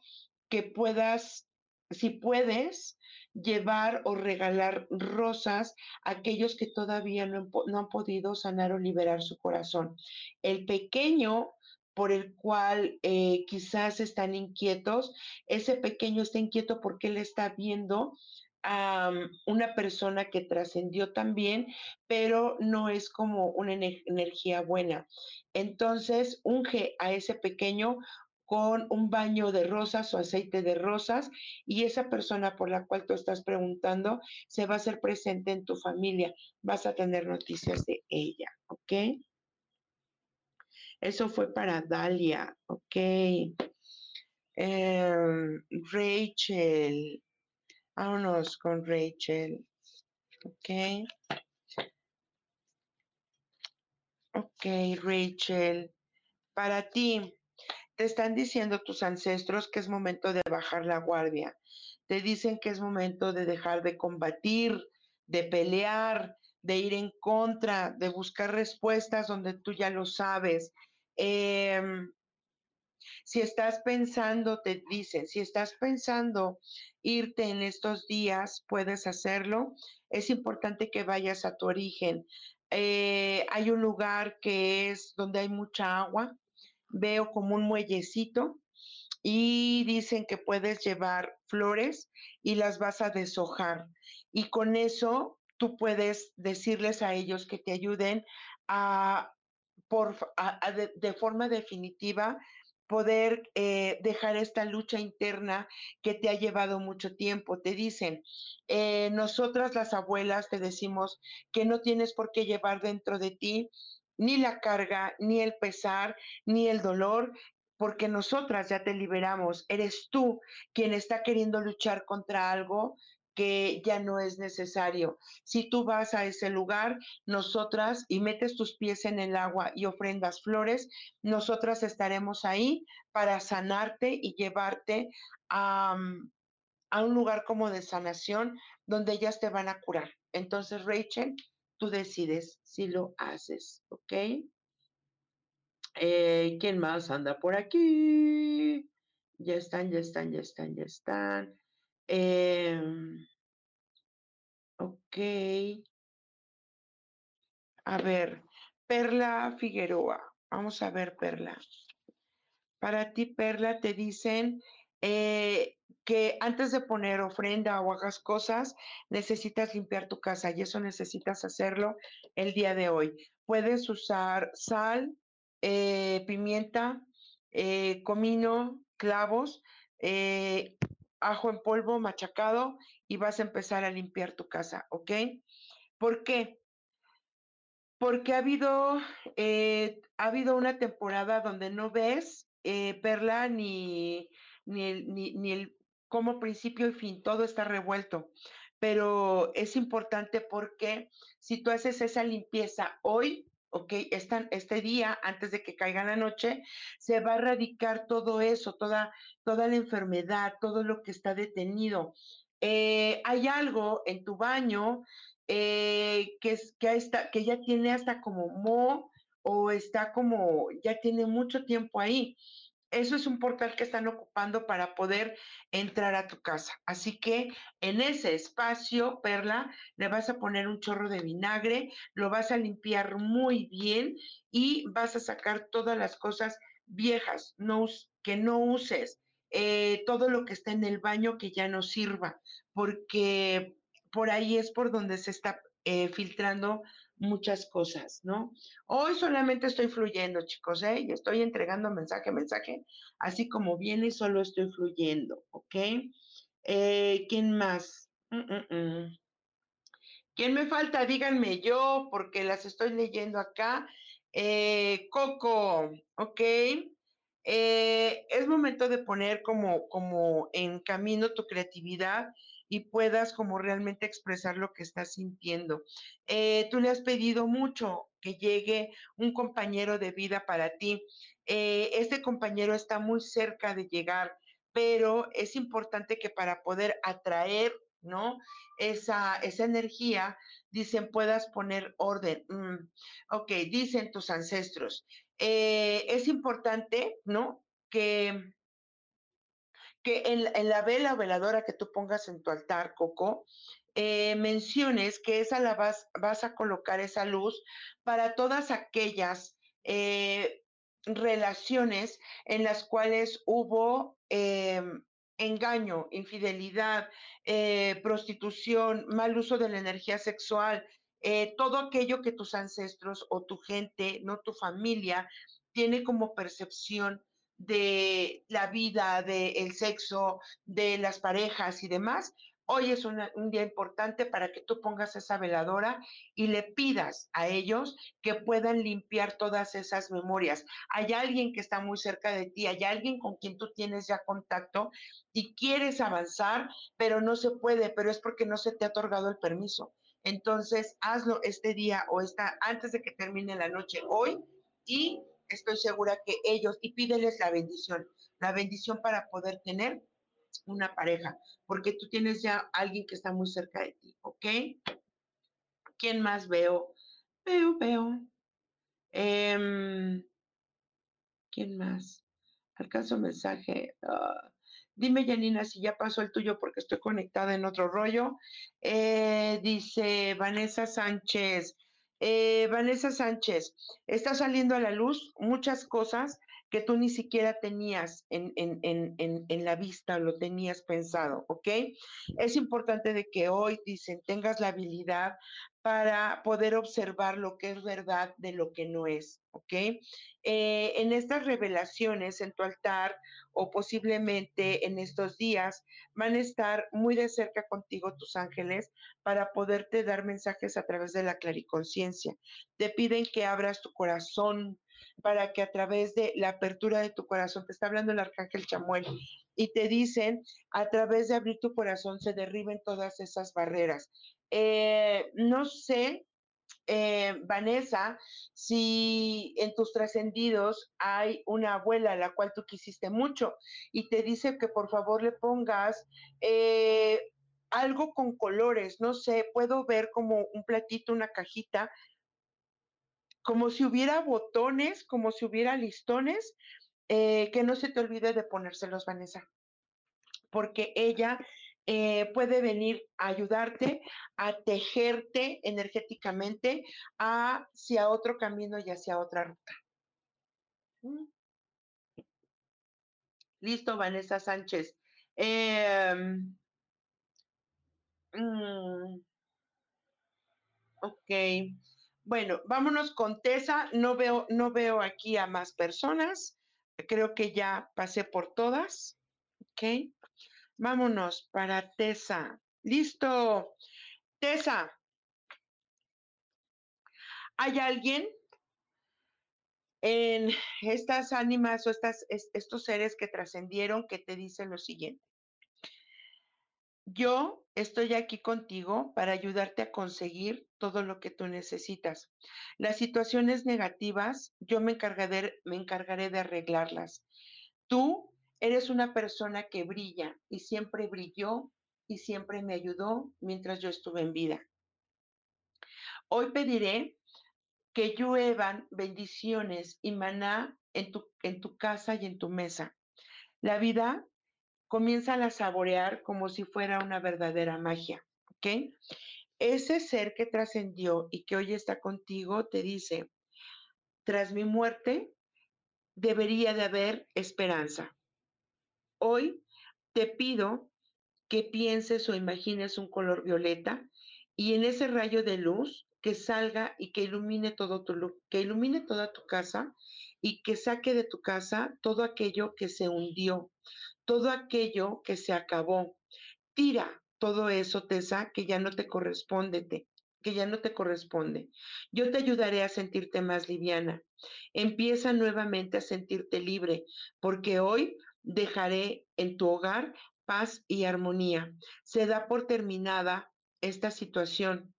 que puedas, si puedes, llevar o regalar rosas a aquellos que todavía no, han podido sanar o liberar su corazón. El pequeño por el cual eh, quizás están inquietos, ese pequeño está inquieto porque él está viendo a una persona que trascendió también, pero no es como una energía buena. Entonces, unge a ese pequeño con un baño de rosas o aceite de rosas y esa persona por la cual tú estás preguntando se va a hacer presente en tu familia. Vas a tener noticias de ella, ¿ok? Eso fue para Dalia, ¿ok? Em, Rachel, Vámonos con Rachel. Ok. Ok, Rachel. Para ti, te están diciendo tus ancestros que es momento de bajar la guardia. Te dicen que es momento de dejar de combatir, de pelear, de ir en contra, de buscar respuestas donde tú ya lo sabes. Eh, si estás pensando, te dicen, si estás pensando irte en estos días, puedes hacerlo. Es importante que vayas a tu origen. Eh, hay un lugar que es donde hay mucha agua. Veo como un muellecito y dicen que puedes llevar flores y las vas a deshojar. Y con eso tú puedes decirles a ellos que te ayuden a, por, de, forma definitiva poder eh, dejar esta lucha interna que te ha llevado mucho tiempo. Te dicen, eh, nosotras las abuelas te decimos que no tienes por qué llevar dentro de ti ni la carga, ni el pesar, ni el dolor, porque nosotras ya te liberamos. Eres tú quien está queriendo luchar contra algo que ya no es necesario. Si tú vas a ese lugar, nosotras, y metes tus pies en el agua y ofrendas flores, nosotras estaremos ahí para sanarte y llevarte a, mm, a un lugar como de sanación donde ellas te van a curar. Entonces, Rachel, tú decides si lo haces, ¿ok? Eh, ¿Quién más anda por aquí? Ya están, ya están, ya están, ya están. Em, ok. A ver, Perla Figueroa. Vamos a ver, Perla. Para ti, Perla, te dicen eh, que antes de poner ofrenda o hagas cosas, necesitas limpiar tu casa y eso necesitas hacerlo el día de hoy. Puedes usar sal, eh, pimienta, eh, comino, clavos, ajo en polvo machacado y vas a empezar a limpiar tu casa, ¿ok? ¿Por qué? Porque ha habido, eh, ha habido una temporada donde no ves, eh, Perla, ni, ni, el, ni, el como principio y fin, todo está revuelto. Pero es importante porque si tú haces esa limpieza hoy, ok, este día, antes de que caiga la noche, se va a erradicar todo eso, toda, toda la enfermedad, todo lo que está detenido. Eh, hay algo en tu baño eh, que, es, que, está, que ya tiene hasta como mo o está como, ya tiene mucho tiempo ahí eso es un portal que están ocupando para poder entrar a tu casa. Así que en ese espacio, Perla, le vas a poner un chorro de vinagre, lo vas a limpiar muy bien y vas a sacar todas las cosas viejas que no uses, eh, todo lo que está en el baño que ya no sirva, porque por ahí es por donde se está eh, filtrando muchas cosas, ¿no? Hoy solamente estoy fluyendo, chicos, ¿eh? Y estoy entregando mensaje, mensaje, así como viene, solo estoy fluyendo, ¿ok? Eh, ¿Quién más? Mm, mm, mm. ¿Quién me falta? Díganme yo, porque las estoy leyendo acá. Eh, Coco, ¿ok? Eh, es momento de poner como, como en camino tu creatividad y puedas como realmente expresar lo que estás sintiendo. Eh, tú le has pedido mucho que llegue un compañero de vida para ti. Eh, este compañero está muy cerca de llegar, pero es importante que para poder atraer, ¿no? Esa, esa energía, dicen, puedas poner orden. Mm, ok, dicen tus ancestros. Eh, es importante, ¿no? Que que en, la vela o veladora que tú pongas en tu altar, Coco, eh, menciones que esa la vas, vas, a colocar esa luz para todas aquellas eh, relaciones en las cuales hubo eh, engaño, infidelidad, prostitución, mal uso de la energía sexual, todo aquello que tus ancestros o tu gente, no tu familia, tiene como percepción de la vida, del sexo, de las parejas y demás, hoy es un día importante para que tú pongas esa veladora y le pidas a ellos que puedan limpiar todas esas memorias. Hay alguien que está muy cerca de ti, hay alguien con quien tú tienes ya contacto y quieres avanzar, pero no se puede, pero es porque no se te ha otorgado el permiso. Entonces, hazlo este día o esta antes de que termine la noche hoy y estoy segura que ellos, y pídeles la bendición, la bendición para poder tener una pareja, porque tú tienes ya alguien que está muy cerca de ti, ¿ok? ¿Quién más veo? Veo, veo. Em, ¿Quién más? Alcanzo mensaje. Ah, dime, Janina, si ya pasó el tuyo porque estoy conectada en otro rollo. Eh, dice Vanessa Sánchez, eh, Vanessa Sánchez, está saliendo a la luz muchas cosas que tú ni siquiera tenías en, en, en, en, la vista, lo tenías pensado, ¿ok? Es importante de que hoy, dicen, tengas la habilidad para poder observar lo que es verdad de lo que no es, ¿ok? Eh, en estas revelaciones en tu altar o posiblemente en estos días van a estar muy de cerca contigo tus ángeles para poderte dar mensajes a través de la clariconciencia. Te piden que abras tu corazón para que a través de la apertura de tu corazón, te está hablando el arcángel Chamuel, y te dicen, a través de abrir tu corazón se derriben todas esas barreras. Eh, no sé, eh, Vanessa, si en tus trascendidos hay una abuela a la cual tú quisiste mucho y te dice que por favor le pongas eh, algo con colores, no sé, puedo ver como un platito, una cajita, como si hubiera botones, como si hubiera listones, que no se te olvide de ponérselos, Vanessa, porque ella eh, puede venir a ayudarte a tejerte energéticamente hacia otro camino y hacia otra ruta. Mm. Listo, Vanessa Sánchez. Mm, ok. Bueno, vámonos con Tessa. No veo, no veo aquí a más personas. Creo que ya pasé por todas. Ok. Vámonos para Tessa. Listo. Tessa. ¿Hay alguien en estas ánimas o estas, estos seres que trascendieron que te dicen lo siguiente? yo estoy aquí contigo para ayudarte a conseguir todo lo que tú necesitas. Las situaciones negativas, yo me encargaré, me encargaré de arreglarlas. Tú eres una persona que brilla y siempre brilló y siempre me ayudó mientras yo estuve en vida. Hoy pediré que lluevan bendiciones y maná en tu, en tu casa y en tu mesa. La vida comienza a saborear como si fuera una verdadera magia, ¿ok? Ese ser que trascendió y que hoy está contigo te dice, tras mi muerte debería de haber esperanza. Hoy te pido que pienses o imagines un color violeta y en ese rayo de luz que salga y que ilumine todo tu que ilumine toda tu casa y que saque de tu casa todo aquello que se hundió, todo aquello que se acabó. Tira todo eso, Tessa, que ya no te corresponde, que ya no te corresponde. Yo te ayudaré a sentirte más liviana. Empieza nuevamente a sentirte libre, porque hoy dejaré en tu hogar paz y armonía. Se da por terminada esta situación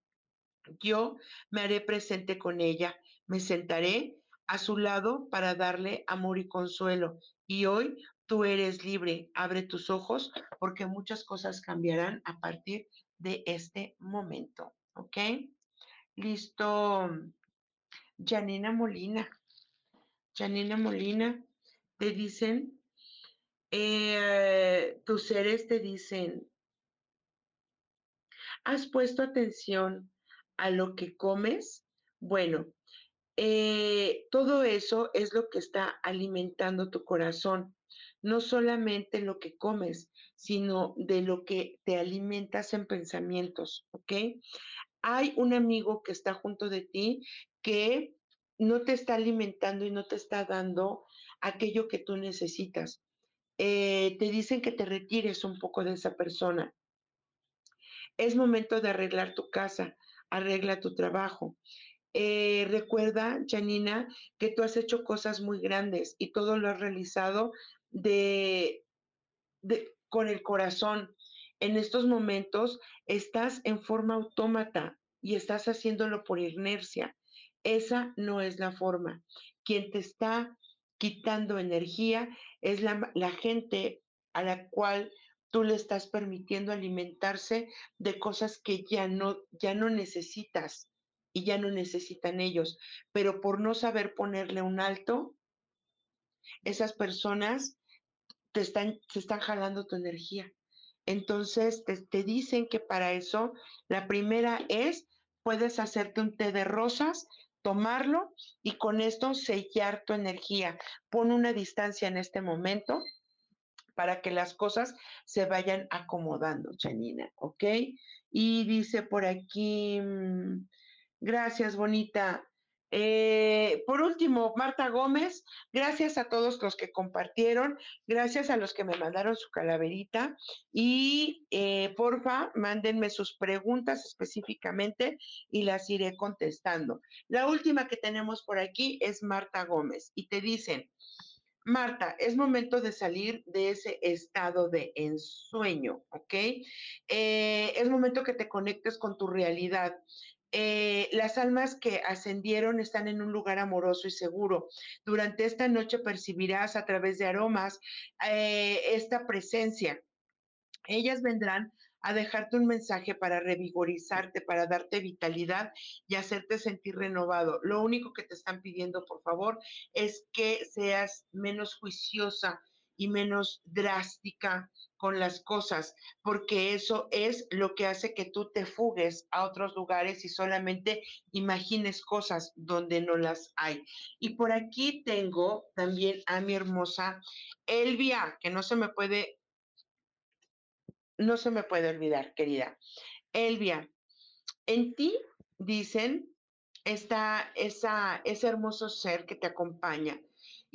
yo me haré presente con ella, me sentaré a su lado para darle amor y consuelo. Y hoy tú eres libre, abre tus ojos porque muchas cosas cambiarán a partir de este momento. ¿Ok? Listo. Janina Molina. Janina Molina, te dicen, eh, tus seres te dicen, ¿has puesto atención a lo que comes, bueno, eh, todo eso es lo que está alimentando tu corazón. No solamente lo que comes, sino de lo que te alimentas en pensamientos, ¿ok? Hay un amigo que está junto de ti que no te está alimentando y no te está dando aquello que tú necesitas. Eh, te dicen que te retires un poco de esa persona. Es momento de arreglar tu casa arregla tu trabajo. Eh, recuerda, Janina, que tú has hecho cosas muy grandes y todo lo has realizado de, con el corazón. En estos momentos estás en forma autómata y estás haciéndolo por inercia. Esa no es la forma. Quien te está quitando energía es la, la gente a la cual tú le estás permitiendo alimentarse de cosas que ya no, ya no necesitas y ya no necesitan ellos. Pero por no saber ponerle un alto, esas personas te están, se están jalando tu energía. Entonces te, te dicen que para eso la primera es, puedes hacerte un té de rosas, tomarlo y con esto sellar tu energía. Pon una distancia en este momento para que las cosas se vayan acomodando, Janina, ¿ok? Y dice por aquí, mm, gracias, bonita. Eh, por último, Marta Gómez, gracias a todos los que compartieron, gracias a los que me mandaron su calaverita y eh, porfa, mándenme sus preguntas específicamente y las iré contestando. La última que tenemos por aquí es Marta Gómez y te dicen, Marta, es momento de salir de ese estado de ensueño, ¿ok? Eh, es momento que te conectes con tu realidad. Eh, las almas que ascendieron están en un lugar amoroso y seguro. Durante esta noche percibirás a través de aromas eh, esta presencia. Ellas vendrán a dejarte un mensaje para revigorizarte, para darte vitalidad y hacerte sentir renovado. Lo único que te están pidiendo, por favor, es que seas menos juiciosa y menos drástica con las cosas, porque eso es lo que hace que tú te fugues a otros lugares y solamente imagines cosas donde no las hay. Y por aquí tengo también a mi hermosa Elvia, que no se me puede no se me puede olvidar, querida. Elvia, en ti, dicen, está esa, ese hermoso ser que te acompaña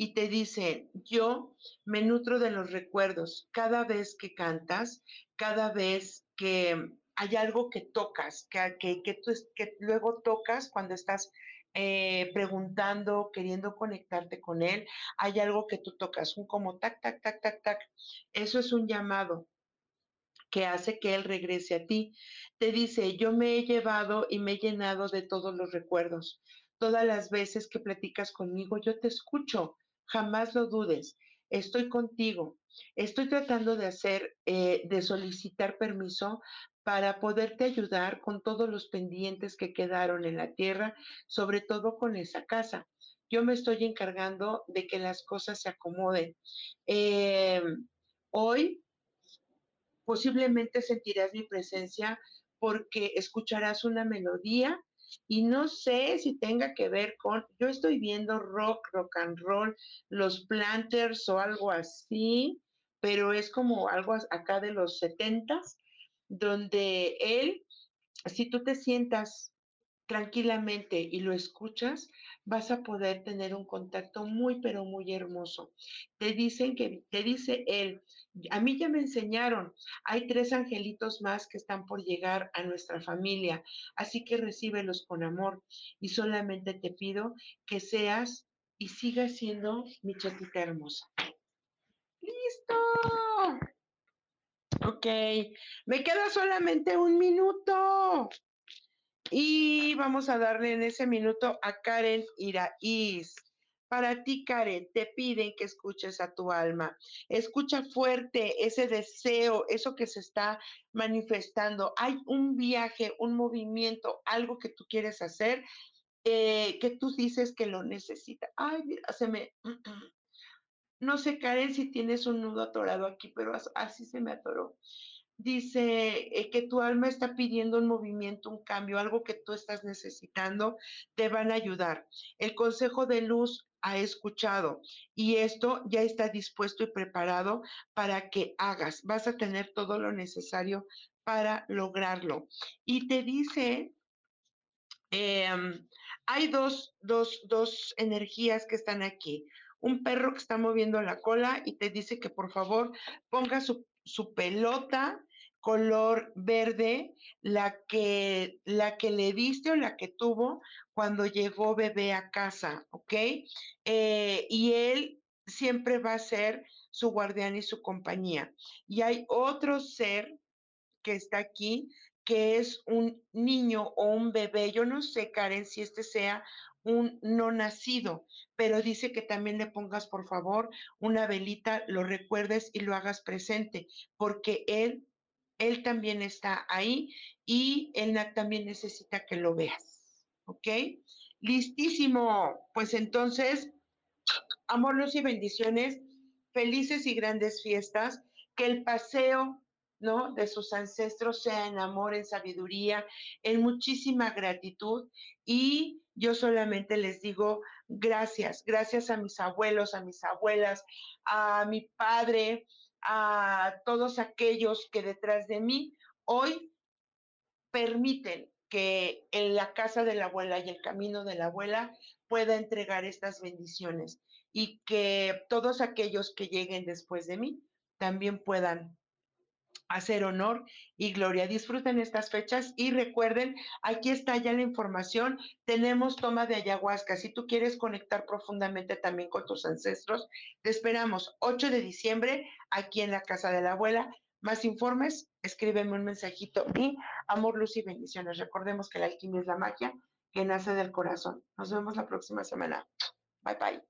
y te dice, yo me nutro de los recuerdos. Cada vez que cantas, cada vez que hay algo que tocas, que, que, que, que luego tocas cuando estás eh, preguntando, queriendo conectarte con él, hay algo que tú tocas, un como tac, tac, tac, tac, tac. Eso es un llamado que hace que Él regrese a ti. Te dice, yo me he llevado y me he llenado de todos los recuerdos. Todas las veces que platicas conmigo, yo te escucho, jamás lo dudes. Estoy contigo. Estoy tratando de hacer, eh, de solicitar permiso para poderte ayudar con todos los pendientes que quedaron en la tierra, sobre todo con esa casa. Yo me estoy encargando de que las cosas se acomoden. Em, hoy posiblemente sentirás mi presencia porque escucharás una melodía y no sé si tenga que ver con, yo estoy viendo rock, rock and roll, los planters o algo así, pero es como algo acá de los setentas, donde él, si tú te sientas tranquilamente y lo escuchas, vas a poder tener un contacto muy, pero muy hermoso. Te dicen que, te dice él, a mí ya me enseñaron, hay tres angelitos más que están por llegar a nuestra familia, así que recíbelos con amor y solamente te pido que seas y sigas siendo mi chatita hermosa. ¡Listo! Ok, me queda solamente un minuto. Y vamos a darle en ese minuto a Karen Iraíz. Para ti, Karen, te piden que escuches a tu alma. Escucha fuerte ese deseo, eso que se está manifestando. Hay un viaje, un movimiento, algo que tú quieres hacer, eh, que tú dices que lo necesitas. Ay, mira, se me... No sé, Karen, si tienes un nudo atorado aquí, pero así se me atoró dice eh, que tu alma está pidiendo un movimiento, un cambio, algo que tú estás necesitando, te van a ayudar. El consejo de luz ha escuchado y esto ya está dispuesto y preparado para que hagas. Vas a tener todo lo necesario para lograrlo. Y te dice, em, hay dos, dos, dos energías que están aquí un perro que está moviendo la cola y te dice que por favor ponga su, su pelota color verde, la que, la que le diste o la que tuvo cuando llegó bebé a casa, ¿ok? Eh, y él siempre va a ser su guardián y su compañía. Y hay otro ser que está aquí, que es un niño o un bebé. Yo no sé, Karen, si este sea un no nacido, pero dice que también le pongas, por favor, una velita, lo recuerdes y lo hagas presente, porque él él también está ahí y él también necesita que lo veas. ¿Ok? Listísimo. Pues entonces, amor, y bendiciones, felices y grandes fiestas, que el paseo, ¿no? De sus ancestros sea en amor, en sabiduría, en muchísima gratitud y yo solamente les digo gracias, gracias a mis abuelos, a mis abuelas, a mi padre, a todos aquellos que detrás de mí hoy permiten que en la casa de la abuela y el camino de la abuela pueda entregar estas bendiciones y que todos aquellos que lleguen después de mí también puedan hacer honor y gloria. Disfruten estas fechas y recuerden, aquí está ya la información. Tenemos toma de ayahuasca. Si tú quieres conectar profundamente también con tus ancestros, te esperamos 8 de diciembre aquí en la casa de la abuela. Más informes, escríbeme un mensajito y amor, luz y bendiciones. Recordemos que la alquimia es la magia que nace del corazón. Nos vemos la próxima semana. Bye bye.